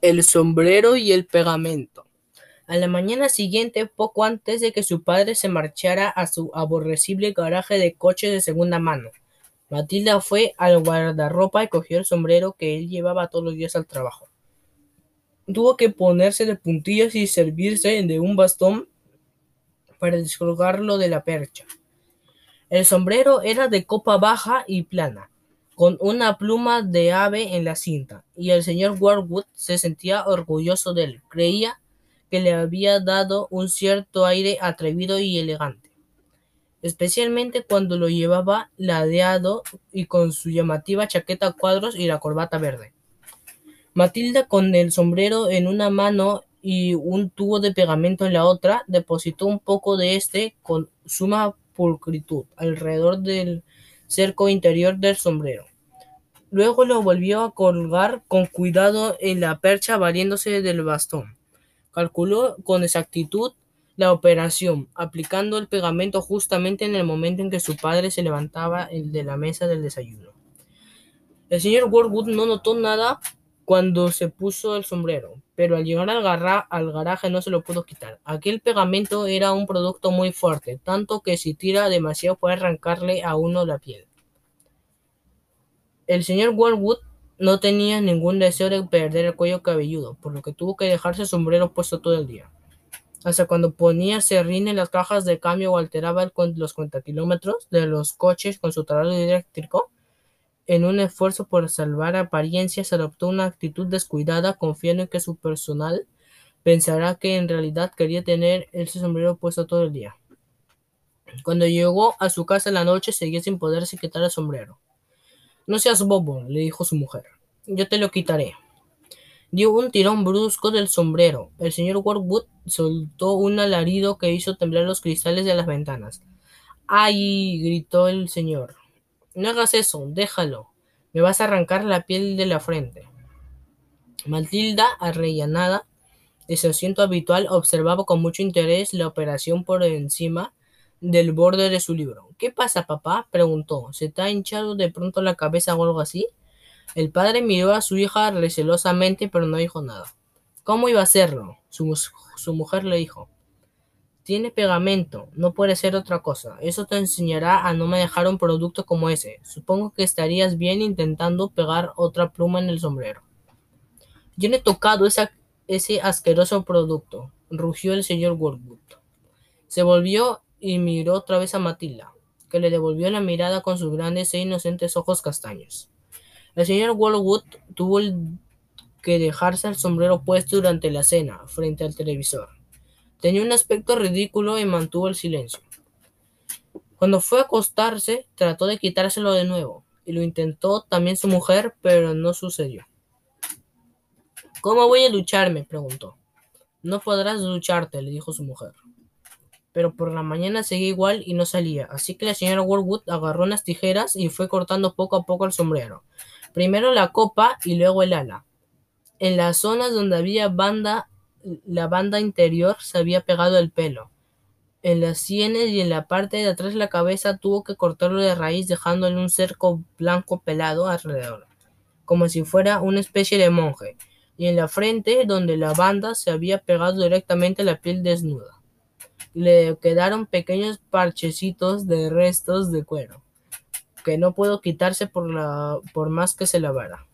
El sombrero y el pegamento. A la mañana siguiente, poco antes de que su padre se marchara a su aborrecible garaje de coches de segunda mano, Matilda fue al guardarropa y cogió el sombrero que él llevaba todos los días al trabajo. Tuvo que ponerse de puntillas y servirse de un bastón para descolgarlo de la percha. El sombrero era de copa baja y plana, con una pluma de ave en la cinta, y el señor Warwood se sentía orgulloso de él. Creía que le había dado un cierto aire atrevido y elegante, especialmente cuando lo llevaba ladeado y con su llamativa chaqueta a cuadros y la corbata verde. Matilda, con el sombrero en una mano y un tubo de pegamento en la otra, depositó un poco de este con suma pulcritud alrededor del cerco interior del sombrero. Luego lo volvió a colgar con cuidado en la percha valiéndose del bastón. Calculó con exactitud la operación, aplicando el pegamento justamente en el momento en que su padre se levantaba de la mesa del desayuno. El señor Warwood no notó nada cuando se puso el sombrero, pero al llegar al, al, garaje no se lo pudo quitar. Aquel pegamento era un producto muy fuerte, tanto que si tira demasiado puede arrancarle a uno la piel. El señor Warwood no tenía ningún deseo de perder el cuello cabelludo, por lo que tuvo que dejarse el sombrero puesto todo el día. Hasta cuando ponía serrín en las cajas de cambio o alteraba los kilómetros de los coches con su taladro eléctrico, en un esfuerzo por salvar apariencias, adoptó una actitud descuidada, confiando en que su personal pensará que en realidad quería tener ese sombrero puesto todo el día. Cuando llegó a su casa en la noche, seguía sin poderse quitar el sombrero. No seas bobo, le dijo su mujer. Yo te lo quitaré. Dio un tirón brusco del sombrero. El señor Warwood soltó un alarido que hizo temblar los cristales de las ventanas. ¡Ay! gritó el señor. No hagas eso, déjalo. Me vas a arrancar la piel de la frente. Matilda, arrellanada de su asiento habitual, observaba con mucho interés la operación por encima del borde de su libro. ¿Qué pasa, papá? preguntó. ¿Se te ha hinchado de pronto la cabeza o algo así? El padre miró a su hija recelosamente, pero no dijo nada. ¿Cómo iba a hacerlo? Su, su mujer le dijo. Tiene pegamento, no puede ser otra cosa. Eso te enseñará a no manejar un producto como ese. Supongo que estarías bien intentando pegar otra pluma en el sombrero. Yo no he tocado ese asqueroso producto, rugió el señor Worwood. Se volvió y miró otra vez a Matilda, que le devolvió la mirada con sus grandes e inocentes ojos castaños. El señor Wallwood tuvo que dejarse el sombrero puesto durante la cena, frente al televisor. Tenía un aspecto ridículo y mantuvo el silencio. Cuando fue a acostarse, trató de quitárselo de nuevo, y lo intentó también su mujer, pero no sucedió. ¿Cómo voy a lucharme? preguntó. No podrás lucharte, le dijo su mujer pero por la mañana seguía igual y no salía, así que la señora Warwood agarró unas tijeras y fue cortando poco a poco el sombrero. Primero la copa y luego el ala. En las zonas donde había banda, la banda interior se había pegado el pelo. En las sienes y en la parte de atrás de la cabeza tuvo que cortarlo de raíz dejándole un cerco blanco pelado alrededor, como si fuera una especie de monje, y en la frente donde la banda se había pegado directamente a la piel desnuda le quedaron pequeños parchecitos de restos de cuero, que no pudo quitarse por, la, por más que se lavara.